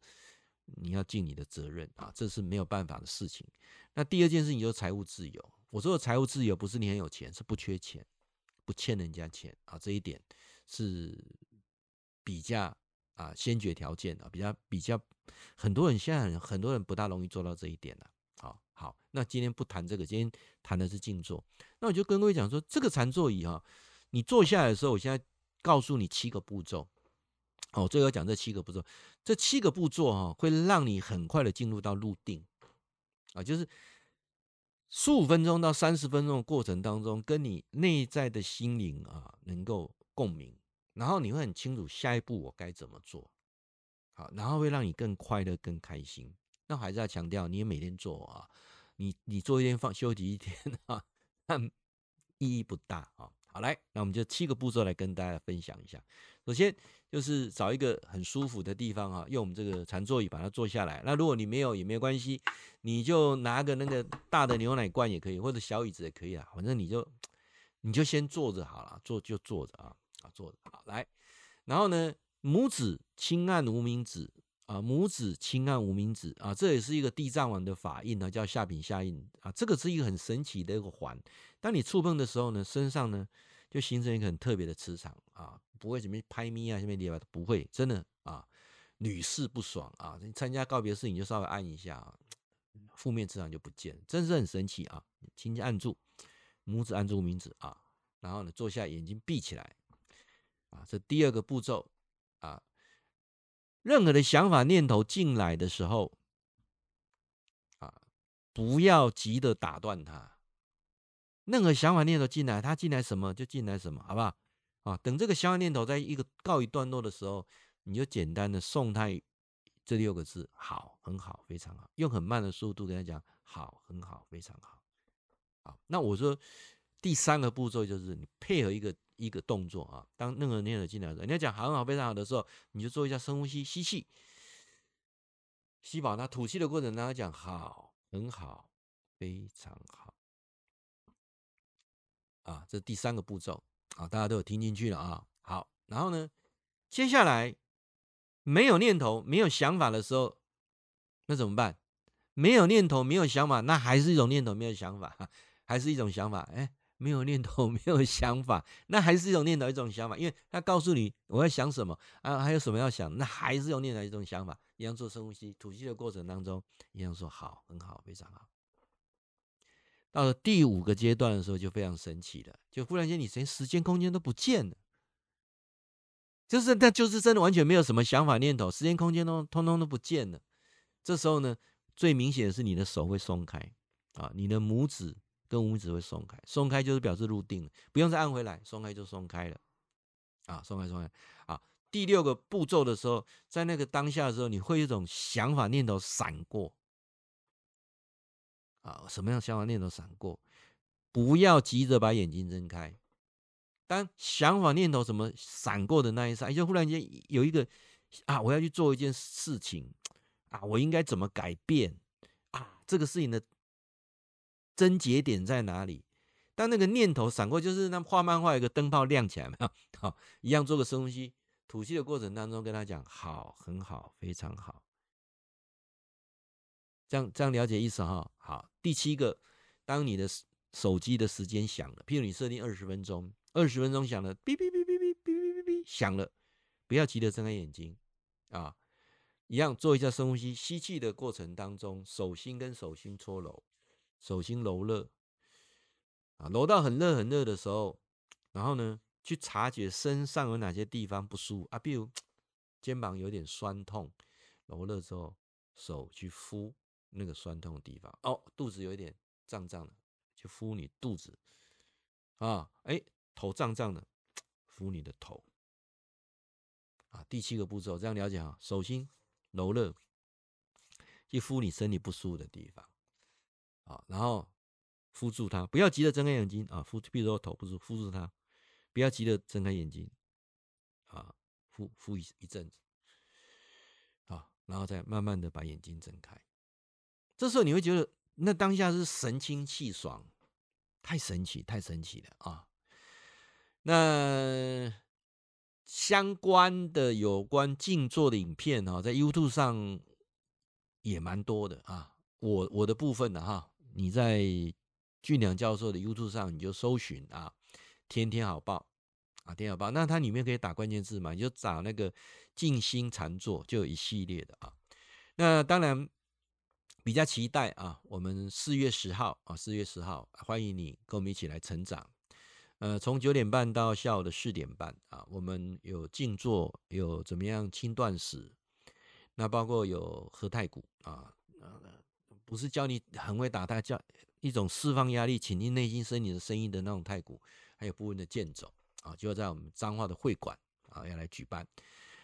你要尽你的责任啊，这是没有办法的事情。那第二件事情就是财务自由。我说的财务自由不是你很有钱，是不缺钱。不欠人家钱啊，这一点是比较啊先决条件啊，比较比较很多人现在很多人不大容易做到这一点的。好，好，那今天不谈这个，今天谈的是静坐。那我就跟各位讲说，这个禅座椅哈，你坐下来的时候，我现在告诉你七个步骤。哦，最后讲这七个步骤，这七个步骤哈，会让你很快的进入到入定啊，就是。十五分钟到三十分钟的过程当中，跟你内在的心灵啊能够共鸣，然后你会很清楚下一步我该怎么做，好，然后会让你更快乐、更开心。那还是要强调，你也每天做啊，你你做一天放休息一天啊，[laughs] 但意义不大啊。好，来，那我们就七个步骤来跟大家分享一下。首先就是找一个很舒服的地方啊，用我们这个禅座椅把它坐下来。那如果你没有也没有关系，你就拿个那个大的牛奶罐也可以，或者小椅子也可以啊。反正你就你就先坐着好了，坐就坐着啊啊坐着好来。然后呢，拇指轻按无名指啊，拇指轻按无名指啊，这也是一个地藏王的法印呢，叫下品下印啊。这个是一个很神奇的一个环，当你触碰的时候呢，身上呢就形成一个很特别的磁场啊。不会什么拍咪啊，什么地方不会，真的啊，屡试不爽啊！你参加告别式，你就稍微按一下啊，负面磁场就不见了，真是很神奇啊！轻轻按住，拇指按住无名指啊，然后呢，坐下，眼睛闭起来啊，这第二个步骤啊，任何的想法念头进来的时候啊，不要急着打断它。任何想法念头进来，它进来什么就进来什么，好不好？啊，等这个想法念头在一个告一段落的时候，你就简单的送他这六个字：好，很好，非常好。用很慢的速度跟他讲：好，很好，非常好。好，那我说第三个步骤就是你配合一个一个动作啊。当任何念头进来的时候，你要讲好，很好，非常好的时候，你就做一下深呼吸，吸气，吸饱。那吐气的过程，让他讲好，很好，非常好。啊，这第三个步骤。啊，大家都有听进去了啊。好，然后呢，接下来没有念头、没有想法的时候，那怎么办？没有念头、没有想法，那还是一种念头、没有想法，还是一种想法。哎，没有念头、没有想法，那还是一种念头、一种想法。因为他告诉你我要想什么啊，还有什么要想，那还是用念头、一种想法。一样做深呼吸、吐气的过程当中，一样说好，很好，非常好。到了第五个阶段的时候，就非常神奇了，就忽然间你连时间空间都不见了，就是那就是真的完全没有什么想法念头，时间空间都通通都不见了。这时候呢，最明显的是你的手会松开啊，你的拇指跟无名指会松开，松开就是表示入定了，不用再按回来，松开就松开了啊，松开松开啊。第六个步骤的时候，在那个当下的时候，你会有一种想法念头闪过。啊，什么样想法念头闪过，不要急着把眼睛睁开。当想法念头什么闪过的那一刹，就忽然间有一个啊，我要去做一件事情啊，我应该怎么改变啊？这个事情的症结点在哪里？当那个念头闪过，就是那画漫画有个灯泡亮起来没有？好，一样做个深呼吸，吐气的过程当中跟他讲，好，很好，非常好。这样这样了解意思哈。好，第七个，当你的手机的时间响了，譬如你设定二十分钟，二十分钟响了，哔哔哔哔哔哔哔哔哔响了，不要急着睁开眼睛啊，一样做一下深呼吸，吸气的过程当中，手心跟手心搓揉，手心揉热啊，揉到很热很热的时候，然后呢，去察觉身上有哪些地方不舒服啊，比如 [tsk] 肩膀有点酸痛，揉热之后，手去敷。那个酸痛的地方哦，肚子有一点胀胀的，就敷你肚子啊，哎，头胀胀的，敷你的头啊。第七个步骤，这样了解啊，手心揉热，去敷你身体不舒服的地方啊，然后敷住它，不要急着睁开眼睛啊，敷，比如说头不舒服，敷住它，不要急着睁开眼睛啊，敷敷一一阵子啊，然后再慢慢的把眼睛睁开。这时候你会觉得，那当下是神清气爽，太神奇，太神奇了啊！那相关的有关静坐的影片哈，在 YouTube 上也蛮多的啊。我我的部分呢哈，你在俊良教授的 YouTube 上你就搜寻啊，天天好报啊，天天好报。那它里面可以打关键字嘛，你就找那个静心禅坐，就有一系列的啊。那当然。比较期待啊，我们四月十号啊，四月十号欢迎你跟我们一起来成长。呃，从九点半到下午的四点半啊，我们有静坐，有怎么样轻断食，那包括有喝太鼓啊，不是教你很会打太，教一种释放压力、倾听内心声音的声音的那种太鼓，还有部分的健走啊，就在我们彰化的会馆啊要来举办。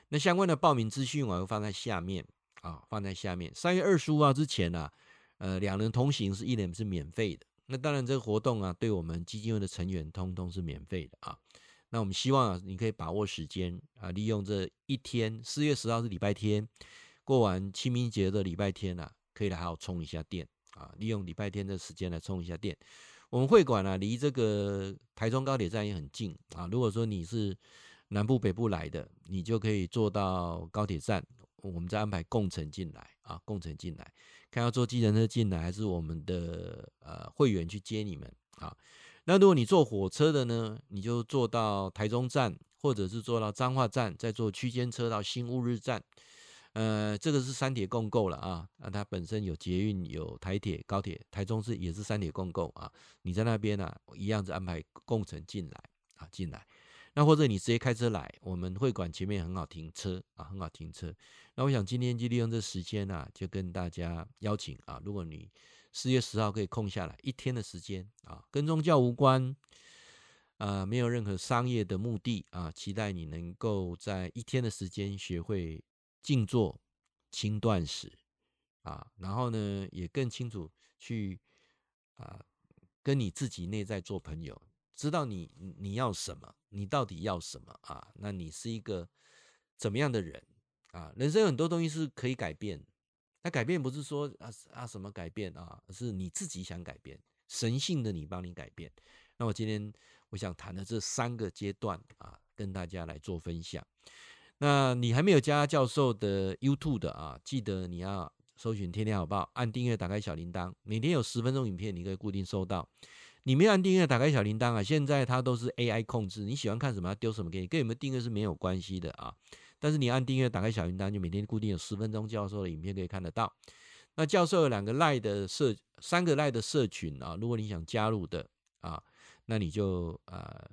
那相关的报名资讯我会放在下面。啊，放在下面。三月二十五号之前、啊，呃，两人同行是一人是免费的那当然，这个活动啊，对我们基金会的成员通通是免费的啊。那我们希望啊，你可以把握时间啊，利用这一天，四月十号是礼拜天，过完清明节的礼拜天啊，可以来好好充一下电啊，利用礼拜天的时间来充一下电。我们会馆啊，离这个台中高铁站也很近啊。如果说你是南部北部来的，你就可以坐到高铁站，我们再安排共乘进来啊，共乘进来，看要坐计程车进来，还是我们的呃会员去接你们啊。那如果你坐火车的呢，你就坐到台中站，或者是坐到彰化站，再坐区间车到新乌日站。呃，这个是三铁共构了啊，那它本身有捷运、有台铁、高铁，台中市也是三铁共构啊。你在那边呢、啊，一样子安排共乘进来啊，进来。那或者你直接开车来，我们会馆前面很好停车啊，很好停车。那我想今天就利用这时间啊，就跟大家邀请啊，如果你四月十号可以空下来一天的时间啊，跟宗教无关，啊，没有任何商业的目的啊，期待你能够在一天的时间学会。静坐、轻断食啊，然后呢，也更清楚去啊，跟你自己内在做朋友，知道你你要什么，你到底要什么啊？那你是一个怎么样的人啊？人生有很多东西是可以改变，那改变不是说啊啊什么改变啊，而是你自己想改变，神性的你帮你改变。那我今天我想谈的这三个阶段啊，跟大家来做分享。那你还没有加教授的 YouTube 的啊？记得你要搜寻天天好报，按订阅，打开小铃铛，每天有十分钟影片，你可以固定收到。你没有按订阅，打开小铃铛啊！现在它都是 AI 控制，你喜欢看什么，它丢什么给你，跟有没有订阅是没有关系的啊。但是你按订阅，打开小铃铛，就每天固定有十分钟教授的影片可以看得到。那教授有两个 Line 的社，三个 Line 的社群啊，如果你想加入的啊，那你就呃。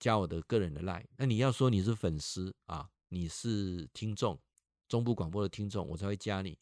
加我的个人的 line，那你要说你是粉丝啊，你是听众，中部广播的听众，我才会加你。